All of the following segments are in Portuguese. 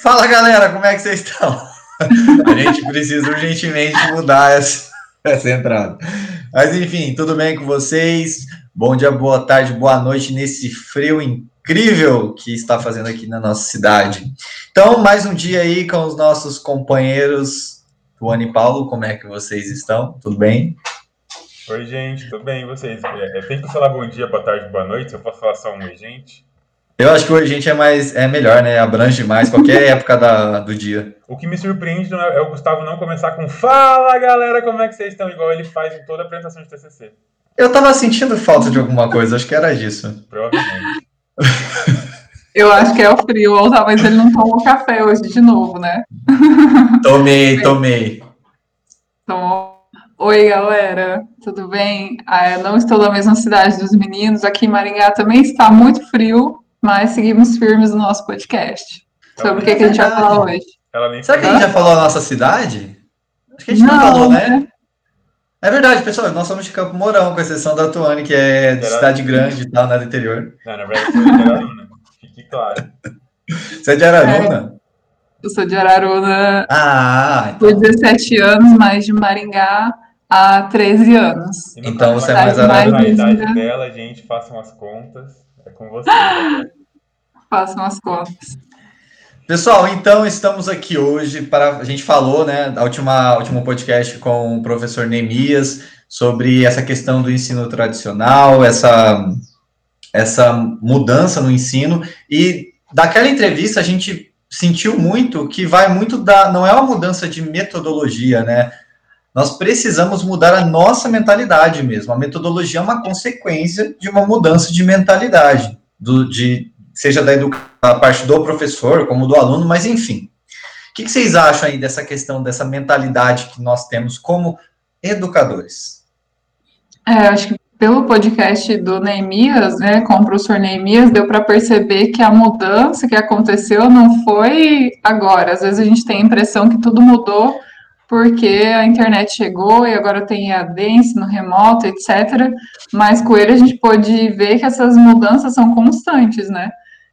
Fala galera, como é que vocês estão? A gente precisa urgentemente mudar essa, essa entrada. Mas enfim, tudo bem com vocês? Bom dia, boa tarde, boa noite nesse frio incrível que está fazendo aqui na nossa cidade. Então, mais um dia aí com os nossos companheiros Tuane e Paulo, como é que vocês estão? Tudo bem? Oi, gente, tudo bem? E vocês? É, tem que falar bom dia, boa tarde, boa noite? Eu posso falar só um oi, gente? Eu acho que hoje a gente é mais é melhor, né? Abrange mais qualquer época da, do dia. O que me surpreende é o Gustavo não começar com Fala galera, como é que vocês estão? Igual ele faz em toda a apresentação de TCC. Eu tava sentindo falta de alguma coisa, acho que era disso. Provavelmente. Eu acho que é o frio, ou talvez ele não tomou café hoje de novo, né? Tomei, tomei. Tomou. Oi, galera, tudo bem? Ah, eu não estou na mesma cidade dos meninos, aqui em Maringá também está muito frio, mas seguimos firmes no nosso podcast. Sobre o que, que, a gente vai falar hoje. Será que a gente já falou a nossa cidade? Acho que a gente não, não falou, né? né? É verdade, pessoal, nós somos de Campo Mourão, com exceção da Tuane, que é de cidade grande e tal, né, do interior. Não, na verdade, eu sou de Araruna, fique claro. Você é de Araruna? É, eu sou de Araruna ah, então... por 17 anos, mas de Maringá há 13 anos. Então você é mais Araruna. A idade dela, gente, façam as contas. É com você. Né? Façam as contas. Pessoal, então estamos aqui hoje para a gente falou, né, na última último podcast com o professor Neemias sobre essa questão do ensino tradicional, essa essa mudança no ensino e daquela entrevista a gente sentiu muito que vai muito da não é uma mudança de metodologia, né? Nós precisamos mudar a nossa mentalidade mesmo. A metodologia é uma consequência de uma mudança de mentalidade, do, de, seja da, da parte do professor, como do aluno, mas enfim. O que, que vocês acham aí dessa questão, dessa mentalidade que nós temos como educadores? É, acho que pelo podcast do Neemias, né, com o professor Neemias, deu para perceber que a mudança que aconteceu não foi agora. Às vezes a gente tem a impressão que tudo mudou porque a internet chegou e agora tem EAD, ensino remoto, etc. Mas com ele a gente pôde ver que essas mudanças são constantes, né?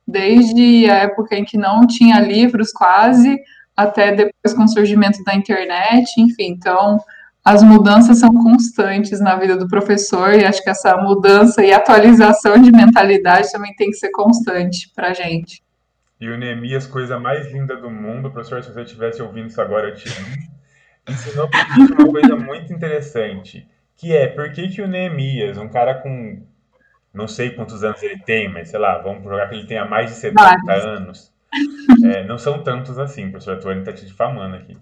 Desde a época em que não tinha livros quase, até depois com o surgimento da internet, enfim. Então, as mudanças são constantes na vida do professor e acho que essa mudança e atualização de mentalidade também tem que ser constante para a gente. E o Neemias, coisa mais linda do mundo, professor, se você estivesse ouvindo isso agora, eu te amo ensinou pra gente uma coisa muito interessante, que é por que, que o Neemias, um cara com não sei quantos anos ele tem, mas sei lá, vamos jogar que ele tenha mais de 70 Mas... anos. É, não são tantos assim, professor Tuane está te difamando aqui.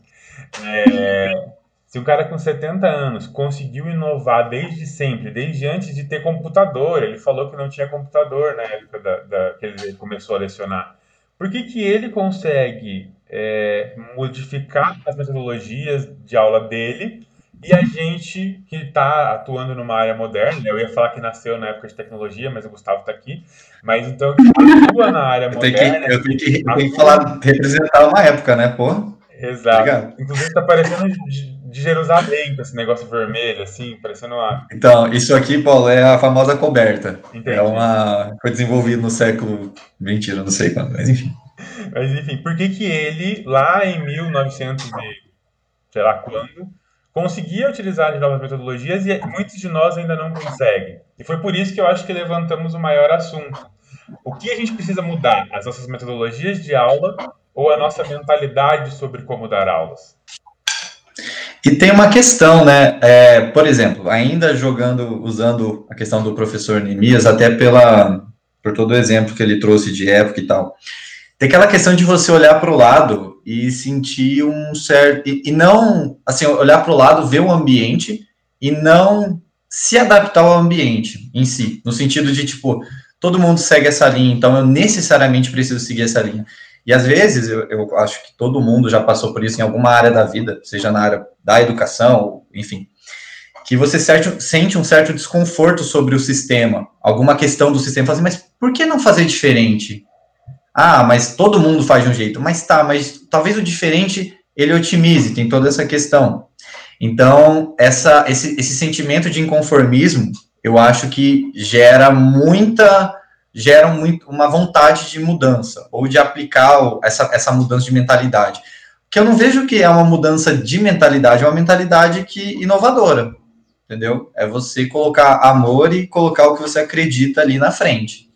É, se um cara com 70 anos conseguiu inovar desde sempre, desde antes de ter computador, ele falou que não tinha computador na época da, da que ele começou a lecionar. Por que, que ele consegue é, modificar as metodologias de aula dele e a gente que está atuando numa área moderna, né? eu ia falar que nasceu na época de tecnologia, mas o Gustavo está aqui, mas então que atua na área eu moderna. Que, eu tenho que, eu tenho que falar, representar uma época, né, pô? Exato. Obrigado. Inclusive está parecendo de, de Jerusalém com esse negócio vermelho, assim, parecendo uma. Então, isso aqui, Paulo, é a famosa coberta. Entendi. É uma. Foi desenvolvido no século. Mentira, não sei quando, mas enfim. Mas enfim, por que que ele, lá em 1900 e sei lá quando, conseguia utilizar as novas metodologias e muitos de nós ainda não conseguem? E foi por isso que eu acho que levantamos o maior assunto. O que a gente precisa mudar? As nossas metodologias de aula ou a nossa mentalidade sobre como dar aulas? E tem uma questão, né? É, por exemplo, ainda jogando, usando a questão do professor Nemias, até pela, por todo o exemplo que ele trouxe de época e tal. Tem aquela questão de você olhar para o lado e sentir um certo. E, e não, assim, olhar para o lado, ver o ambiente e não se adaptar ao ambiente em si. No sentido de, tipo, todo mundo segue essa linha, então eu necessariamente preciso seguir essa linha. E às vezes, eu, eu acho que todo mundo já passou por isso em alguma área da vida, seja na área da educação, enfim, que você sente um certo desconforto sobre o sistema, alguma questão do sistema, assim, mas por que não fazer diferente? Ah, mas todo mundo faz de um jeito. Mas tá, mas talvez o diferente ele otimize, tem toda essa questão. Então, essa, esse, esse sentimento de inconformismo, eu acho que gera muita geram muito uma vontade de mudança ou de aplicar essa, essa mudança de mentalidade. Que eu não vejo que é uma mudança de mentalidade, é uma mentalidade que inovadora, entendeu? É você colocar amor e colocar o que você acredita ali na frente.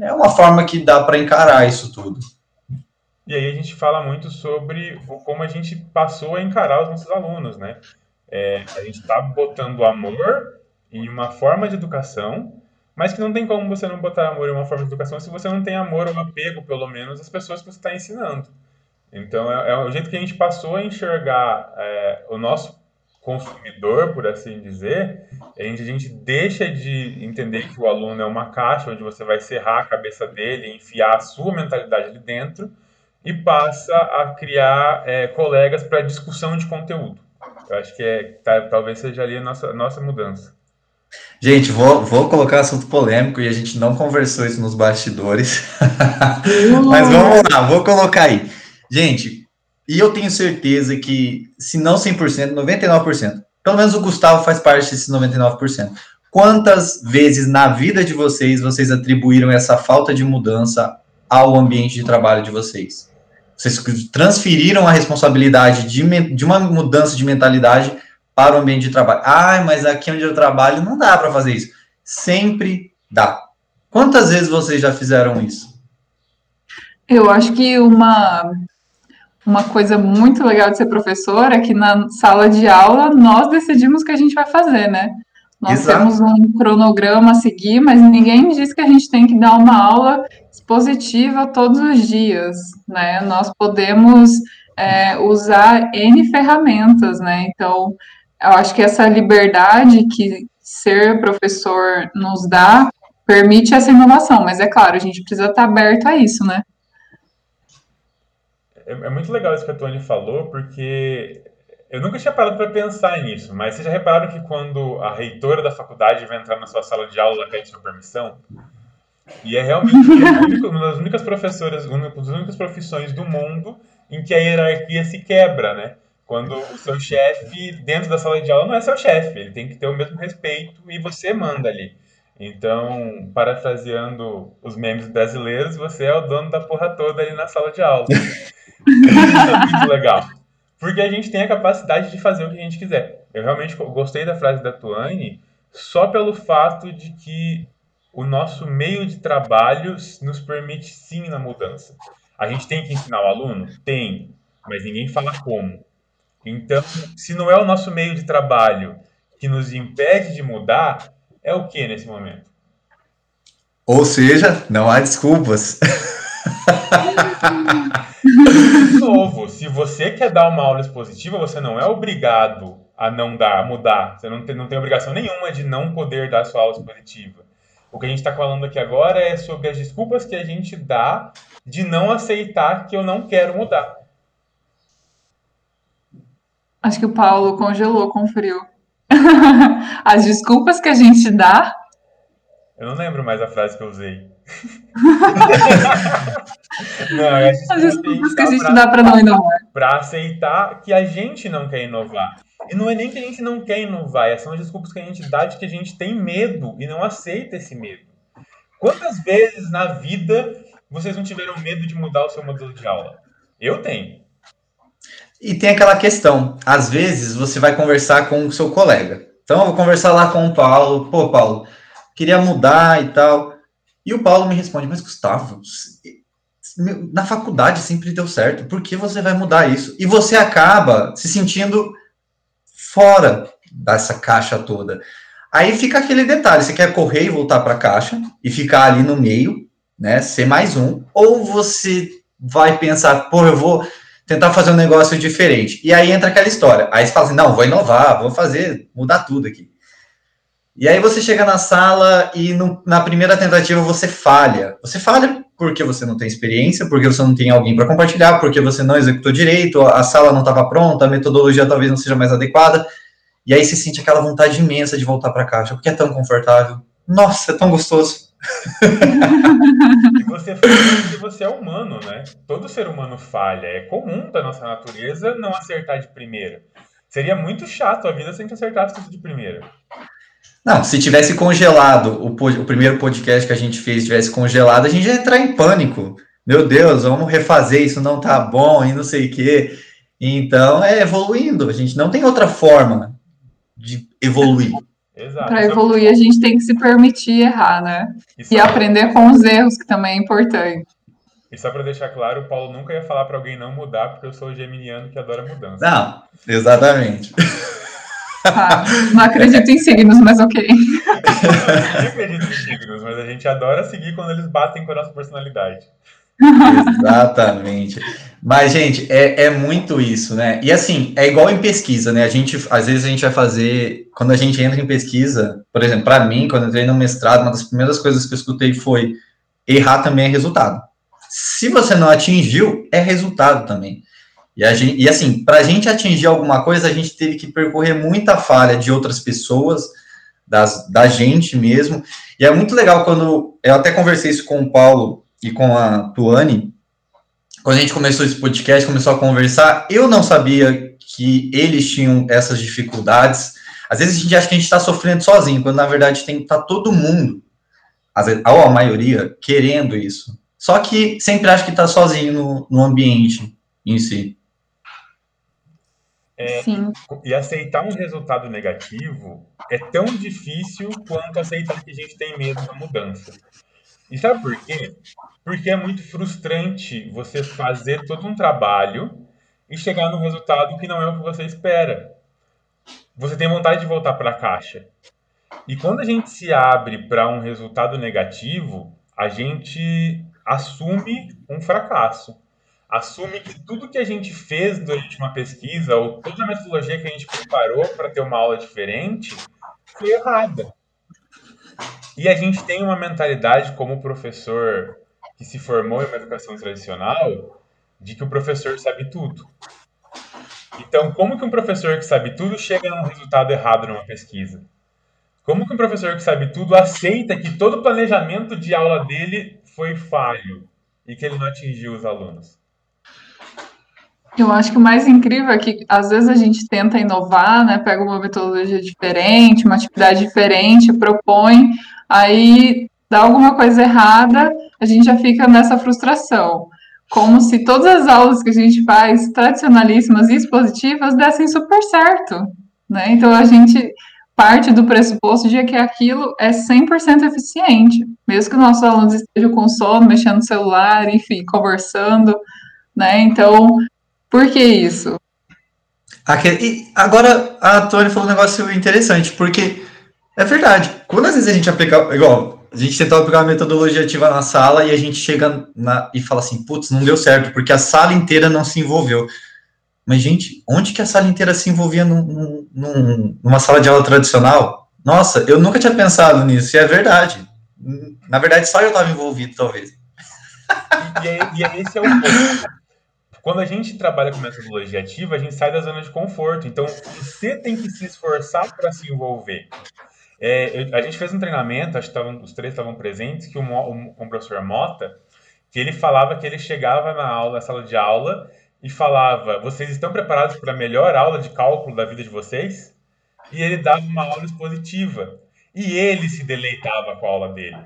É uma forma que dá para encarar isso tudo. E aí a gente fala muito sobre como a gente passou a encarar os nossos alunos, né? É, a gente está botando amor em uma forma de educação, mas que não tem como você não botar amor em uma forma de educação se você não tem amor ou apego, pelo menos, às pessoas que você está ensinando. Então, é, é, o jeito que a gente passou a enxergar é, o nosso consumidor, por assim dizer, a gente, a gente deixa de entender que o aluno é uma caixa onde você vai serrar a cabeça dele, enfiar a sua mentalidade ali dentro, e passa a criar é, colegas para discussão de conteúdo. Eu acho que é, talvez seja ali a nossa, nossa mudança. Gente, vou, vou colocar assunto polêmico e a gente não conversou isso nos bastidores. Mas vamos lá, vou colocar aí. Gente, e eu tenho certeza que, se não 100%, 99%, pelo menos o Gustavo faz parte desses 99%. Quantas vezes na vida de vocês vocês atribuíram essa falta de mudança ao ambiente de trabalho de vocês? Vocês transferiram a responsabilidade de, de uma mudança de mentalidade para o ambiente de trabalho. Ah, mas aqui onde eu trabalho não dá para fazer isso. Sempre dá. Quantas vezes vocês já fizeram isso? Eu acho que uma uma coisa muito legal de ser professor é que na sala de aula nós decidimos o que a gente vai fazer, né? Nós Exato. temos um cronograma a seguir, mas ninguém diz que a gente tem que dar uma aula expositiva todos os dias, né? Nós podemos é, usar N ferramentas, né? Então, eu acho que essa liberdade que ser professor nos dá permite essa inovação, mas é claro, a gente precisa estar aberto a isso, né? É, é muito legal isso que a Tony falou, porque eu nunca tinha parado para pensar nisso, mas vocês já repararam que quando a reitora da faculdade vai entrar na sua sala de aula, ela pede sua permissão? E é realmente uma das únicas professoras, uma das únicas profissões do mundo em que a hierarquia se quebra, né? Quando o seu chefe, dentro da sala de aula, não é seu chefe, ele tem que ter o mesmo respeito e você manda ali. Então, parafraseando os memes brasileiros, você é o dono da porra toda ali na sala de aula. É muito legal. Porque a gente tem a capacidade de fazer o que a gente quiser. Eu realmente gostei da frase da Tuane só pelo fato de que o nosso meio de trabalho nos permite sim na mudança. A gente tem que ensinar o aluno? Tem, mas ninguém fala como. Então, se não é o nosso meio de trabalho que nos impede de mudar, é o que nesse momento? Ou seja, não há desculpas. De novo, se você quer dar uma aula expositiva, você não é obrigado a não dar, a mudar. Você não tem, não tem obrigação nenhuma de não poder dar sua aula expositiva. O que a gente está falando aqui agora é sobre as desculpas que a gente dá de não aceitar que eu não quero mudar. Acho que o Paulo congelou com frio. As desculpas que a gente dá. Eu não lembro mais a frase que eu usei. Não, é as desculpas que a gente dá para não inovar. Para aceitar que a gente não quer inovar. E não é nem que a gente não quer inovar, é são as desculpas que a gente dá de que a gente tem medo e não aceita esse medo. Quantas vezes na vida vocês não tiveram medo de mudar o seu modelo de aula? Eu tenho. E tem aquela questão, às vezes você vai conversar com o seu colega. Então, eu vou conversar lá com o Paulo. Pô, Paulo, queria mudar e tal. E o Paulo me responde, mas Gustavo, na faculdade sempre deu certo, por que você vai mudar isso? E você acaba se sentindo fora dessa caixa toda. Aí fica aquele detalhe, você quer correr e voltar para a caixa e ficar ali no meio, né, ser mais um, ou você vai pensar, pô, eu vou tentar fazer um negócio diferente. E aí entra aquela história. Aí você fala assim, não, vou inovar, vou fazer, mudar tudo aqui. E aí você chega na sala e no, na primeira tentativa você falha. Você falha porque você não tem experiência, porque você não tem alguém para compartilhar, porque você não executou direito, a sala não estava pronta, a metodologia talvez não seja mais adequada. E aí você sente aquela vontade imensa de voltar para a caixa, porque é tão confortável. Nossa, é tão gostoso. e você que você é humano, né? Todo ser humano falha. É comum da nossa natureza não acertar de primeira. Seria muito chato a vida se a gente acertasse tudo de primeira. Não, se tivesse congelado o, o primeiro podcast que a gente fez, tivesse congelado, a gente ia entrar em pânico. Meu Deus, vamos refazer, isso não tá bom e não sei o quê. Então é evoluindo, a gente não tem outra forma de evoluir. Para evoluir, a gente tem que se permitir errar, né? Isso e é... aprender com os erros, que também é importante. E só para deixar claro, o Paulo nunca ia falar para alguém não mudar, porque eu sou o geminiano que adora mudança. Não, exatamente. Ah, não acredito em signos, mas ok. Não, eu acredito em signos, mas a gente adora seguir quando eles batem com a nossa personalidade. Exatamente. Mas, gente, é, é muito isso, né? E assim, é igual em pesquisa, né? A gente, às vezes, a gente vai fazer. Quando a gente entra em pesquisa, por exemplo, para mim, quando eu entrei no mestrado, uma das primeiras coisas que eu escutei foi errar também é resultado. Se você não atingiu, é resultado também. E, gente, e assim, para a gente atingir alguma coisa, a gente teve que percorrer muita falha de outras pessoas, das, da gente mesmo. E é muito legal quando. Eu até conversei isso com o Paulo e com a Tuane. Quando a gente começou esse podcast, começou a conversar, eu não sabia que eles tinham essas dificuldades. Às vezes a gente acha que a gente está sofrendo sozinho, quando na verdade tem tá todo mundo, vezes, ou a maioria, querendo isso. Só que sempre acha que está sozinho no, no ambiente em si. É. E aceitar um resultado negativo é tão difícil quanto aceitar que a gente tem medo da mudança. E sabe por quê? Porque é muito frustrante você fazer todo um trabalho e chegar no resultado que não é o que você espera. Você tem vontade de voltar para a caixa. E quando a gente se abre para um resultado negativo, a gente assume um fracasso. Assume que tudo que a gente fez durante uma pesquisa ou toda a metodologia que a gente preparou para ter uma aula diferente foi errada. E a gente tem uma mentalidade como professor que se formou em uma educação tradicional de que o professor sabe tudo. Então, como que um professor que sabe tudo chega num resultado errado numa pesquisa? Como que um professor que sabe tudo aceita que todo o planejamento de aula dele foi falho e que ele não atingiu os alunos? Eu acho que o mais incrível é que às vezes a gente tenta inovar, né? Pega uma metodologia diferente, uma atividade diferente, propõe, aí dá alguma coisa errada, a gente já fica nessa frustração. Como se todas as aulas que a gente faz, tradicionalíssimas e expositivas, dessem super certo. Né? Então a gente parte do pressuposto de que aquilo é 100% eficiente, mesmo que nossos alunos estejam com sono, mexendo no celular, enfim, conversando, né? Então, por que isso? E agora a Tony falou um negócio interessante, porque é verdade. Quando às vezes a gente aplica, igual, a gente tentou aplicar uma metodologia ativa na sala e a gente chega na, e fala assim, putz, não deu certo, porque a sala inteira não se envolveu. Mas, gente, onde que a sala inteira se envolvia num, num, numa sala de aula tradicional? Nossa, eu nunca tinha pensado nisso, e é verdade. Na verdade, só eu estava envolvido, talvez. E, e, e esse é o ponto. Quando a gente trabalha com metodologia ativa, a gente sai da zona de conforto. Então, você tem que se esforçar para se envolver. É, eu, a gente fez um treinamento, acho que tavam, os três estavam presentes, que o, o professor Mota, que ele falava que ele chegava na aula, na sala de aula, e falava: Vocês estão preparados para a melhor aula de cálculo da vida de vocês? E ele dava uma aula expositiva. E ele se deleitava com a aula dele.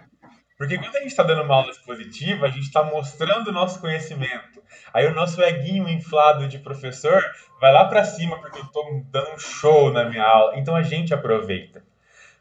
Porque quando a gente está dando uma aula expositiva, a gente está mostrando o nosso conhecimento. Aí o nosso eguinho inflado de professor vai lá para cima porque eu estou dando um show na minha aula. Então a gente aproveita.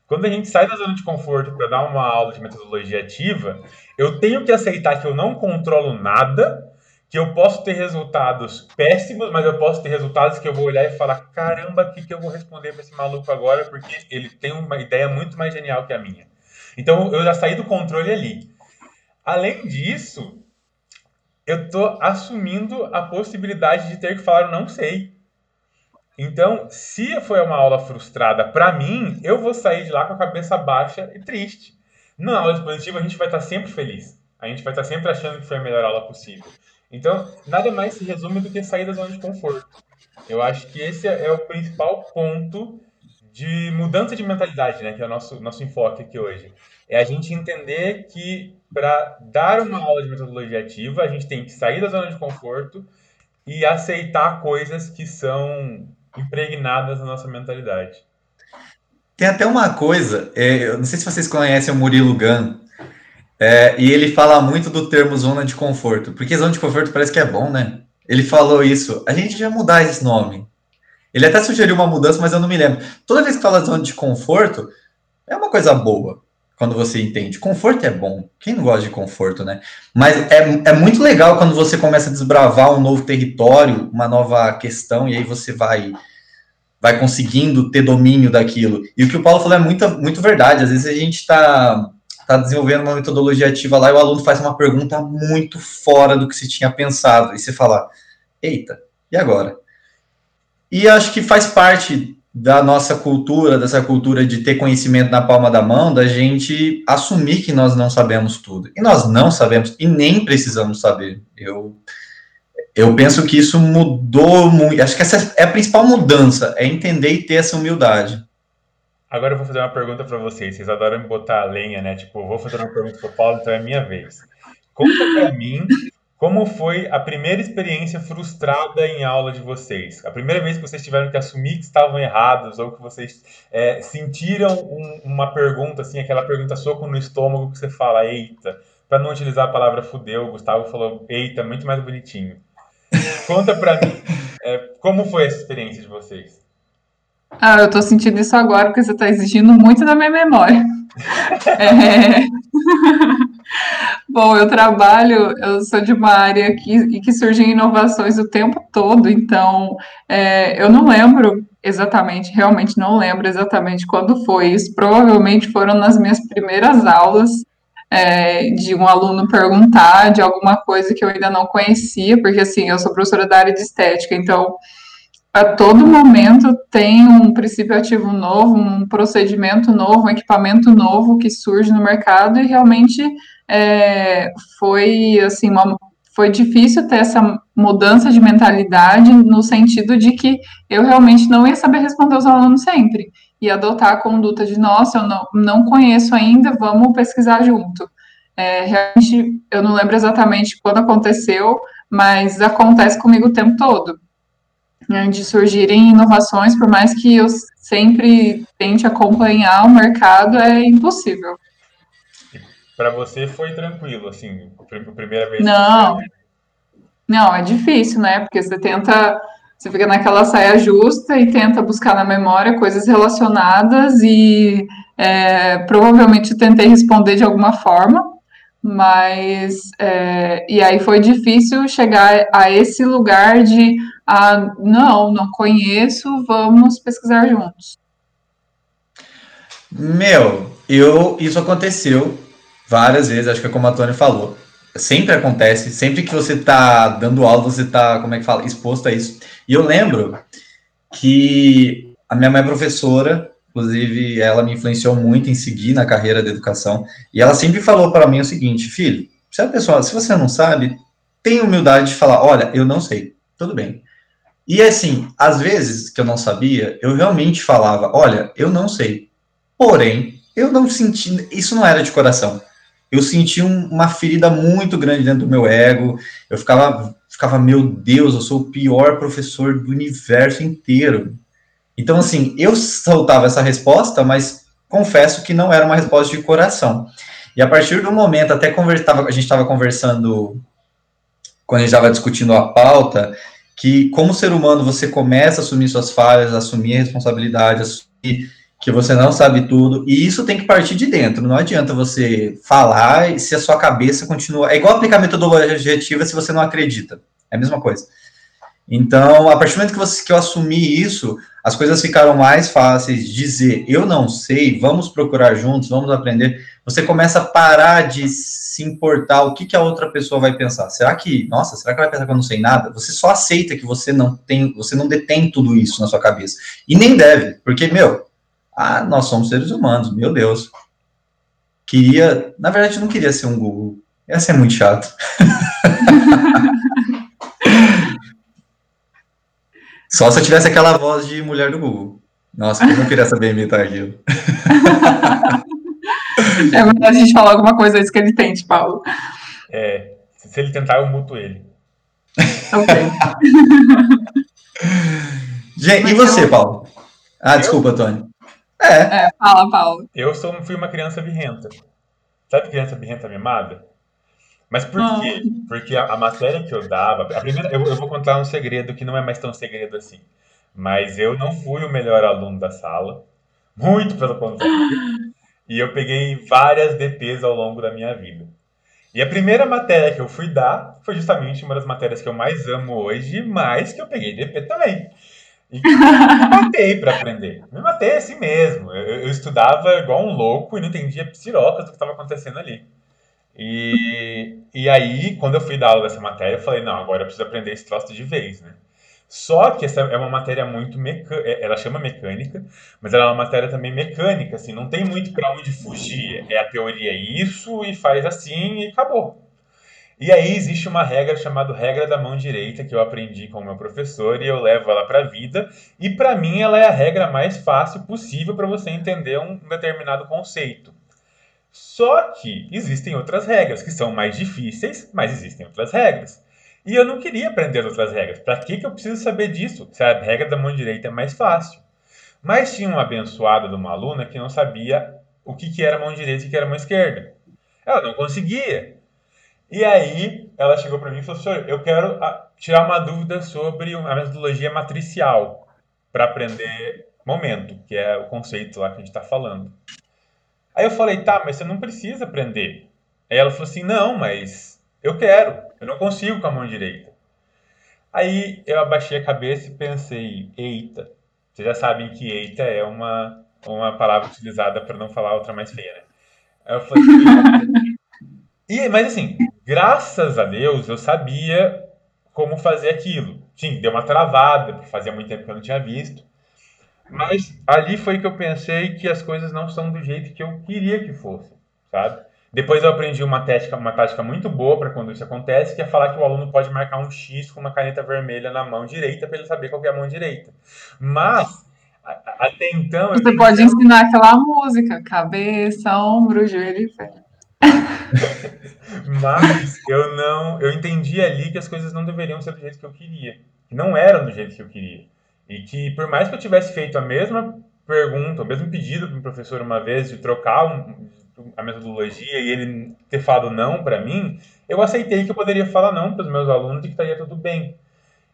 Quando a gente sai da zona de conforto para dar uma aula de metodologia ativa, eu tenho que aceitar que eu não controlo nada que eu posso ter resultados péssimos, mas eu posso ter resultados que eu vou olhar e falar: caramba, o que, que eu vou responder para esse maluco agora? Porque ele tem uma ideia muito mais genial que a minha. Então eu já saí do controle ali. Além disso, eu estou assumindo a possibilidade de ter que falar: não sei. Então, se foi uma aula frustrada para mim, eu vou sair de lá com a cabeça baixa e triste. Na aula expositiva, a gente vai estar sempre feliz. A gente vai estar sempre achando que foi a melhor aula possível. Então, nada mais se resume do que sair da zona de conforto. Eu acho que esse é o principal ponto de mudança de mentalidade, né, que é o nosso, nosso enfoque aqui hoje. É a gente entender que para dar uma aula de metodologia ativa, a gente tem que sair da zona de conforto e aceitar coisas que são impregnadas na nossa mentalidade. tem até uma coisa, é, eu não sei se vocês conhecem o Murilo Gun, é, e ele fala muito do termo zona de conforto, porque zona de conforto parece que é bom, né? Ele falou isso, a gente já mudar esse nome. Ele até sugeriu uma mudança, mas eu não me lembro. Toda vez que fala zona de conforto, é uma coisa boa quando você entende. Conforto é bom. Quem não gosta de conforto, né? Mas é, é muito legal quando você começa a desbravar um novo território, uma nova questão, e aí você vai vai conseguindo ter domínio daquilo. E o que o Paulo falou é muito, verdade. Às vezes a gente está tá desenvolvendo uma metodologia ativa lá e o aluno faz uma pergunta muito fora do que se tinha pensado. E você fala, eita, e agora? E acho que faz parte da nossa cultura, dessa cultura de ter conhecimento na palma da mão, da gente assumir que nós não sabemos tudo. E nós não sabemos, e nem precisamos saber. Eu, eu penso que isso mudou muito. Acho que essa é a principal mudança, é entender e ter essa humildade. Agora eu vou fazer uma pergunta para vocês. Vocês adoram me botar a lenha, né? Tipo, vou fazer uma pergunta para o Paulo, então é minha vez. Conta para mim como foi a primeira experiência frustrada em aula de vocês? A primeira vez que vocês tiveram que assumir que estavam errados ou que vocês é, sentiram um, uma pergunta, assim, aquela pergunta soco no estômago que você fala, eita, para não utilizar a palavra fudeu, o Gustavo falou, eita, muito mais bonitinho. Conta para mim, é, como foi essa experiência de vocês? Ah, eu tô sentindo isso agora porque você tá exigindo muito da minha memória. é... Bom, eu trabalho, eu sou de uma área que, que surgem inovações o tempo todo, então é, eu não lembro exatamente, realmente não lembro exatamente quando foi isso. Provavelmente foram nas minhas primeiras aulas é, de um aluno perguntar de alguma coisa que eu ainda não conhecia, porque assim, eu sou professora da área de estética, então a todo momento tem um princípio ativo novo, um procedimento novo, um equipamento novo que surge no mercado e realmente é, foi assim uma, foi difícil ter essa mudança de mentalidade no sentido de que eu realmente não ia saber responder os alunos sempre e adotar a conduta de nossa, eu não, não conheço ainda, vamos pesquisar junto. É, realmente eu não lembro exatamente quando aconteceu, mas acontece comigo o tempo todo né, de surgirem inovações, por mais que eu sempre tente acompanhar o mercado, é impossível. Para você foi tranquilo, assim, a primeira vez? Não, que... não, é difícil, né? Porque você tenta, você fica naquela saia justa e tenta buscar na memória coisas relacionadas e é, provavelmente tentei responder de alguma forma, mas é, e aí foi difícil chegar a esse lugar de ah, não, não conheço, vamos pesquisar juntos. Meu, eu isso aconteceu várias vezes, acho que é como a Tônia falou. Sempre acontece, sempre que você está dando aula, você está, como é que fala, exposto a isso. E eu lembro que a minha mãe é professora, inclusive ela me influenciou muito em seguir na carreira de educação, e ela sempre falou para mim o seguinte, filho, se a pessoa, se você não sabe, tenha humildade de falar, olha, eu não sei, tudo bem. E assim, às vezes que eu não sabia, eu realmente falava, olha, eu não sei. Porém, eu não senti, isso não era de coração. Eu senti um, uma ferida muito grande dentro do meu ego. Eu ficava, ficava, meu Deus, eu sou o pior professor do universo inteiro. Então, assim, eu soltava essa resposta, mas confesso que não era uma resposta de coração. E a partir do momento, até conversava, a gente estava conversando, quando a gente estava discutindo a pauta, que como ser humano você começa a assumir suas falhas, assumir a responsabilidade, assumir que você não sabe tudo, e isso tem que partir de dentro. Não adianta você falar se a sua cabeça continua. É igual aplicar metodologia objetiva se você não acredita. É a mesma coisa. Então, a partir do momento que, você, que eu assumi isso, as coisas ficaram mais fáceis. Dizer, eu não sei, vamos procurar juntos, vamos aprender. Você começa a parar de se importar o que, que a outra pessoa vai pensar. Será que, nossa, será que ela vai pensar que eu não sei nada? Você só aceita que você não tem, você não detém tudo isso na sua cabeça. E nem deve, porque, meu, ah, nós somos seres humanos, meu Deus. Queria, na verdade, não queria ser um Google. Ia ser muito chato. Só se eu tivesse aquela voz de mulher do Google. Nossa, eu não queria saber imitar aquilo. É melhor a gente falar alguma coisa antes que ele tente, Paulo. É, se ele tentar, eu muto ele. Ok. Gente, e você, Paulo? Ah, desculpa, Tony. É. É, fala, Paulo. Eu sou, fui uma criança birrenta. Sabe criança birrenta mimada? Mas por Ah. quê? Porque a, a matéria que eu dava. A primeira, eu, eu vou contar um segredo que não é mais tão segredo assim. Mas eu não fui o melhor aluno da sala. Muito pelo contrário. E eu peguei várias DPs ao longo da minha vida. E a primeira matéria que eu fui dar foi justamente uma das matérias que eu mais amo hoje, mas que eu peguei DP também. E que eu me matei para aprender. Me matei assim mesmo. Eu, eu estudava igual um louco e não entendia psirocas do que estava acontecendo ali. E, e aí, quando eu fui dar aula dessa matéria, eu falei, não, agora eu preciso aprender esse troço de vez, né? Só que essa é uma matéria muito mecânica, ela chama mecânica, mas ela é uma matéria também mecânica, assim, não tem muito para onde fugir. É a teoria isso e faz assim e acabou. E aí existe uma regra chamada regra da mão direita que eu aprendi com o meu professor e eu levo ela para a vida. E para mim ela é a regra mais fácil possível para você entender um determinado conceito. Só que existem outras regras que são mais difíceis, mas existem outras regras. E eu não queria aprender outras regras. Para que, que eu preciso saber disso? Se a regra da mão direita é mais fácil. Mas tinha uma abençoada de uma aluna que não sabia o que, que era mão direita e o que era mão esquerda. Ela não conseguia. E aí ela chegou para mim e falou: senhor, eu quero ah, tirar uma dúvida sobre a metodologia matricial para aprender momento, que é o conceito lá que a gente está falando. Aí eu falei: tá, mas você não precisa aprender. Aí ela falou assim: não, mas eu quero, eu não consigo com a mão direita. Aí eu abaixei a cabeça e pensei: eita. Vocês já sabem que eita é uma, uma palavra utilizada para não falar outra mais feia, né? Aí eu falei: e, mas assim, graças a Deus eu sabia como fazer aquilo. Sim, deu uma travada, porque fazia muito tempo que eu não tinha visto. Mas ali foi que eu pensei que as coisas não são do jeito que eu queria que fossem, sabe? Depois eu aprendi uma tática, uma tática muito boa para quando isso acontece, que é falar que o aluno pode marcar um X com uma caneta vermelha na mão direita para ele saber qual é a mão direita. Mas até então Você pode ensinar aquela música, cabeça, ombro, joelho e pé. Mas eu não, eu entendi ali que as coisas não deveriam ser do jeito que eu queria, que não eram do jeito que eu queria. E que por mais que eu tivesse feito a mesma pergunta, o mesmo pedido para o professor uma vez de trocar um- a metodologia e ele ter falado não para mim, eu aceitei que eu poderia falar não para os meus alunos e que estaria tudo bem.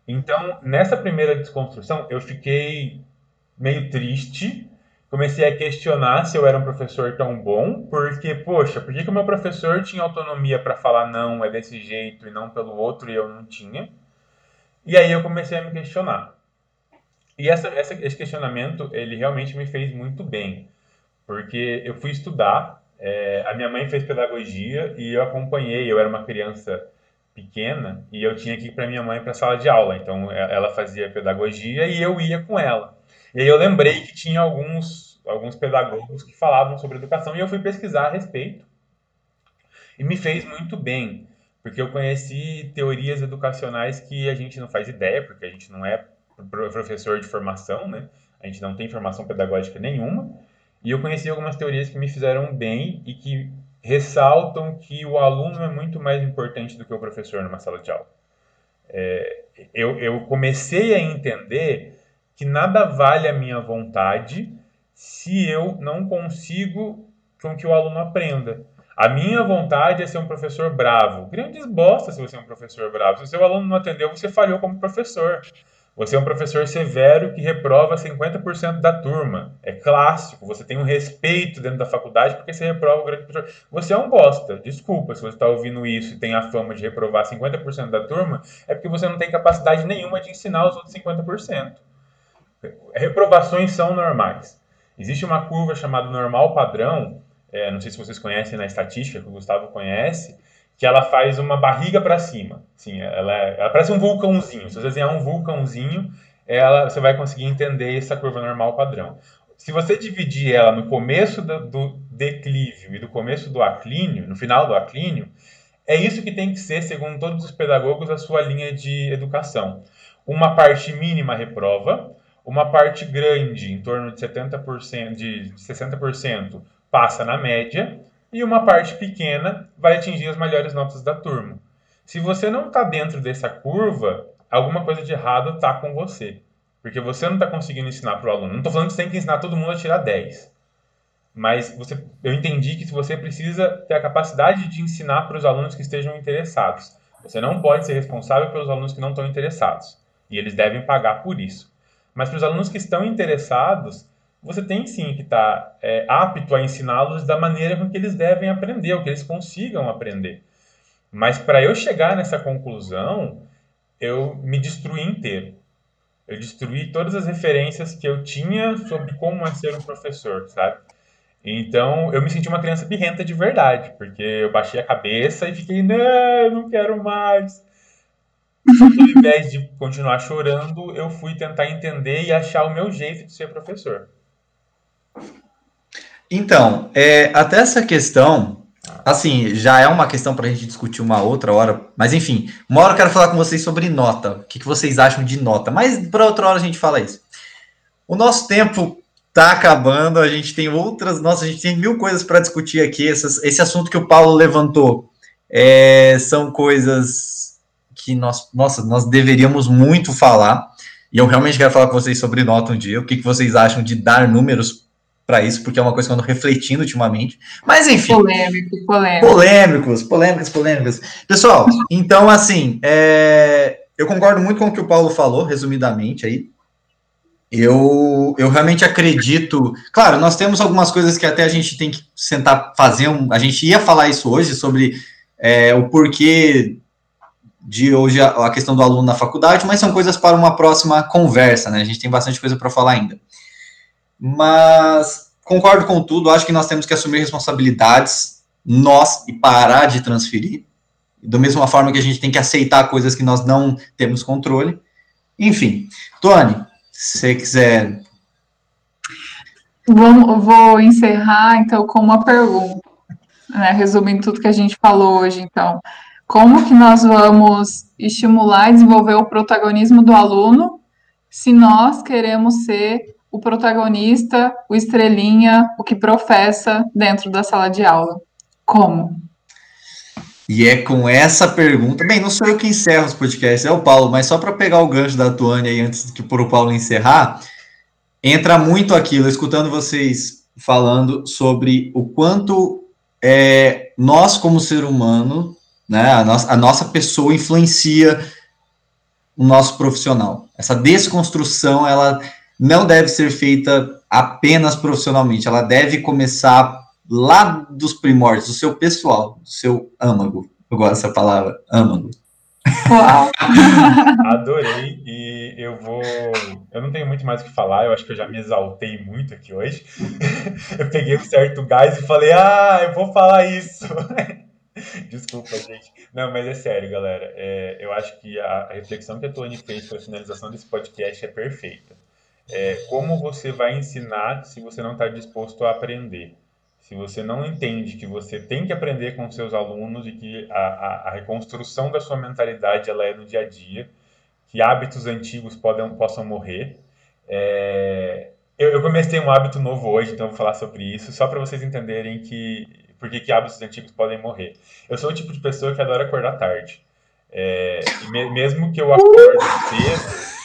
Então, nessa primeira desconstrução, eu fiquei meio triste, comecei a questionar se eu era um professor tão bom, porque, poxa, por que, que o meu professor tinha autonomia para falar não, é desse jeito e não pelo outro e eu não tinha? E aí eu comecei a me questionar. E essa, essa, esse questionamento, ele realmente me fez muito bem, porque eu fui estudar, é, a minha mãe fez pedagogia e eu acompanhei, eu era uma criança pequena e eu tinha que ir para minha mãe para a sala de aula, então é, ela fazia pedagogia e eu ia com ela. E aí eu lembrei que tinha alguns, alguns pedagogos que falavam sobre educação e eu fui pesquisar a respeito. E me fez muito bem, porque eu conheci teorias educacionais que a gente não faz ideia, porque a gente não é professor de formação, né? A gente não tem formação pedagógica nenhuma. E eu conheci algumas teorias que me fizeram bem e que ressaltam que o aluno é muito mais importante do que o professor numa sala de aula. É, eu, eu comecei a entender que nada vale a minha vontade se eu não consigo com que o aluno aprenda. A minha vontade é ser um professor bravo. Grandes bosta se você é um professor bravo. Se o seu aluno não atendeu, você falhou como professor. Você é um professor severo que reprova 50% da turma. É clássico. Você tem um respeito dentro da faculdade porque você reprova o grande professor. Você é um bosta. Desculpa se você está ouvindo isso e tem a fama de reprovar 50% da turma, é porque você não tem capacidade nenhuma de ensinar os outros 50%. Reprovações são normais. Existe uma curva chamada normal padrão, é, não sei se vocês conhecem na estatística, que o Gustavo conhece, que ela faz uma barriga para cima. Assim, ela, é- ela parece um vulcãozinho. Se você desenhar um vulcãozinho, ela, você vai conseguir entender essa curva normal padrão. Se você dividir ela no começo do, do declívio e do começo do aclínio, no final do aclínio, é isso que tem que ser, segundo todos os pedagogos, a sua linha de educação. Uma parte mínima reprova, uma parte grande, em torno de 70%, de 60%, passa na média, e uma parte pequena vai atingir as melhores notas da turma. Se você não está dentro dessa curva, alguma coisa de errado está com você. Porque você não está conseguindo ensinar para o aluno. Não estou falando que você tem que ensinar todo mundo a tirar 10. Mas você, eu entendi que você precisa ter a capacidade de ensinar para os alunos que estejam interessados. Você não pode ser responsável pelos alunos que não estão interessados. E eles devem pagar por isso. Mas para os alunos que estão interessados, você tem sim que estar tá, é, apto a ensiná-los da maneira com que eles devem aprender, ou que eles consigam aprender. Mas para eu chegar nessa conclusão, eu me destruí inteiro. Eu destruí todas as referências que eu tinha sobre como é ser um professor, sabe? Então, eu me senti uma criança birrenta de verdade, porque eu baixei a cabeça e fiquei, não, não quero mais. Só que ao invés de continuar chorando, eu fui tentar entender e achar o meu jeito de ser professor. Então, é, até essa questão, assim, já é uma questão para a gente discutir uma outra hora, mas enfim, uma hora eu quero falar com vocês sobre nota. O que, que vocês acham de nota? Mas para outra hora a gente fala isso. O nosso tempo tá acabando, a gente tem outras, nossa, a gente tem mil coisas para discutir aqui. Essas, esse assunto que o Paulo levantou é, são coisas que nós, nossa, nós deveríamos muito falar. E eu realmente quero falar com vocês sobre nota um dia. O que, que vocês acham de dar números para isso, porque é uma coisa que eu ando refletindo ultimamente. Mas enfim. Polêmico, polêmico. Polêmicos, polêmicos, polêmicos. Pessoal, então assim, é, eu concordo muito com o que o Paulo falou, resumidamente aí. Eu, eu realmente acredito. Claro, nós temos algumas coisas que até a gente tem que sentar fazer. Um, a gente ia falar isso hoje sobre é, o porquê de hoje a, a, questão do aluno na faculdade, mas são coisas para uma próxima conversa, né? A gente tem bastante coisa para falar ainda. Mas concordo com tudo, acho que nós temos que assumir responsabilidades, nós, e parar de transferir. Da mesma forma que a gente tem que aceitar coisas que nós não temos controle. Enfim, Tony, se você quiser. Vou, vou encerrar, então, com uma pergunta, né, resumindo tudo que a gente falou hoje, então. Como que nós vamos estimular e desenvolver o protagonismo do aluno se nós queremos ser o protagonista, o estrelinha, o que professa dentro da sala de aula? Como? E é com essa pergunta. Bem, não sou eu que encerro os podcasts, é o Paulo, mas só para pegar o gancho da Tuane aí antes que por o Paulo encerrar, entra muito aquilo, escutando vocês falando sobre o quanto é, nós, como ser humano, né, a, nossa, a nossa pessoa influencia o nosso profissional. Essa desconstrução, ela não deve ser feita apenas profissionalmente, ela deve começar lá dos primórdios, do seu pessoal, do seu âmago. Eu gosto dessa palavra, âmago. Uau! Adorei e eu vou. Eu não tenho muito mais o que falar, eu acho que eu já me exaltei muito aqui hoje. eu peguei um certo gás e falei, ah, eu vou falar isso. Desculpa, gente. Não, mas é sério, galera. É, eu acho que a, a reflexão que a Tony fez para a finalização desse podcast é perfeita é, como você vai ensinar se você não está disposto a aprender? Se você não entende que você tem que aprender com seus alunos e que a, a, a reconstrução da sua mentalidade ela é no dia a dia, que hábitos antigos podem, possam morrer. É, eu, eu, comecei um hábito novo hoje, então vou falar sobre isso, só para vocês entenderem que por que, hábitos antigos podem morrer. Eu sou o tipo de pessoa que adora acordar tarde. É, me, mesmo que eu acorde cedo,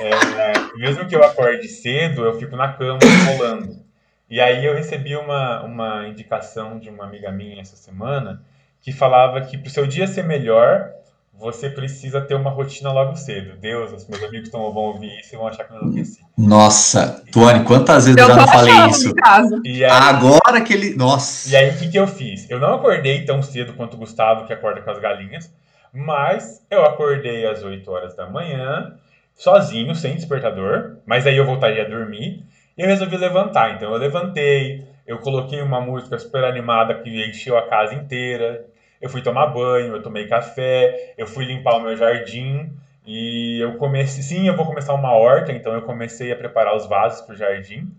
é, mesmo que eu acorde cedo, eu fico na cama rolando. E aí eu recebi uma, uma indicação de uma amiga minha essa semana que falava que para o seu dia ser melhor, você precisa ter uma rotina logo cedo. Deus, os meus amigos tão, vão ouvir isso e vão achar que eu enlouqueci. Nossa, Tuane, quantas vezes eu, eu já não falei isso? Aí, Agora que ele. Nossa. E aí, o que, que eu fiz? Eu não acordei tão cedo quanto o Gustavo, que acorda com as galinhas, mas eu acordei às 8 horas da manhã, sozinho, sem despertador, mas aí eu voltaria a dormir. E eu resolvi levantar. Então eu levantei, eu coloquei uma música super animada que encheu a casa inteira. Eu fui tomar banho, eu tomei café, eu fui limpar o meu jardim e eu comecei. Sim, eu vou começar uma horta, então eu comecei a preparar os vasos para o jardim.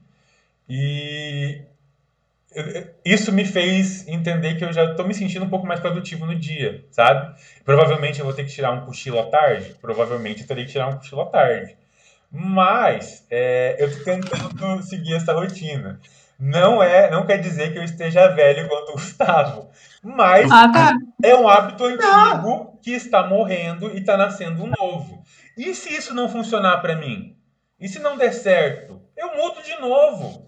E isso me fez entender que eu já estou me sentindo um pouco mais produtivo no dia, sabe? Provavelmente eu vou ter que tirar um cochilo à tarde, provavelmente eu terei que tirar um cochilo à tarde. Mas é, eu estou tentando seguir essa rotina. Não é, não quer dizer que eu esteja velho quanto o Gustavo, mas ah, tá. é um hábito antigo que está morrendo e está nascendo um novo. E se isso não funcionar para mim? E se não der certo, eu mudo de novo.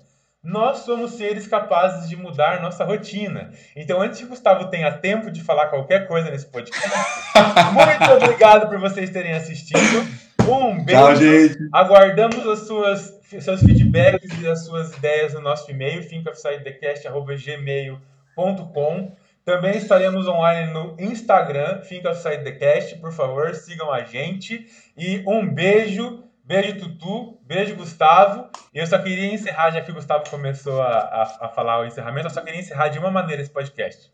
Nós somos seres capazes de mudar nossa rotina. Então, antes que o Gustavo tenha tempo de falar qualquer coisa nesse podcast, muito obrigado por vocês terem assistido. Um beijo. Tchau, gente. Aguardamos as suas, seus feedbacks e as suas ideias no nosso e-mail, thinkofsidethecast.gmail.com. Também estaremos online no Instagram, Think Outside the Cast. Por favor, sigam a gente. E um beijo Beijo, Tutu. Beijo, Gustavo. Eu só queria encerrar, já que o Gustavo começou a, a, a falar o encerramento, eu só queria encerrar de uma maneira esse podcast.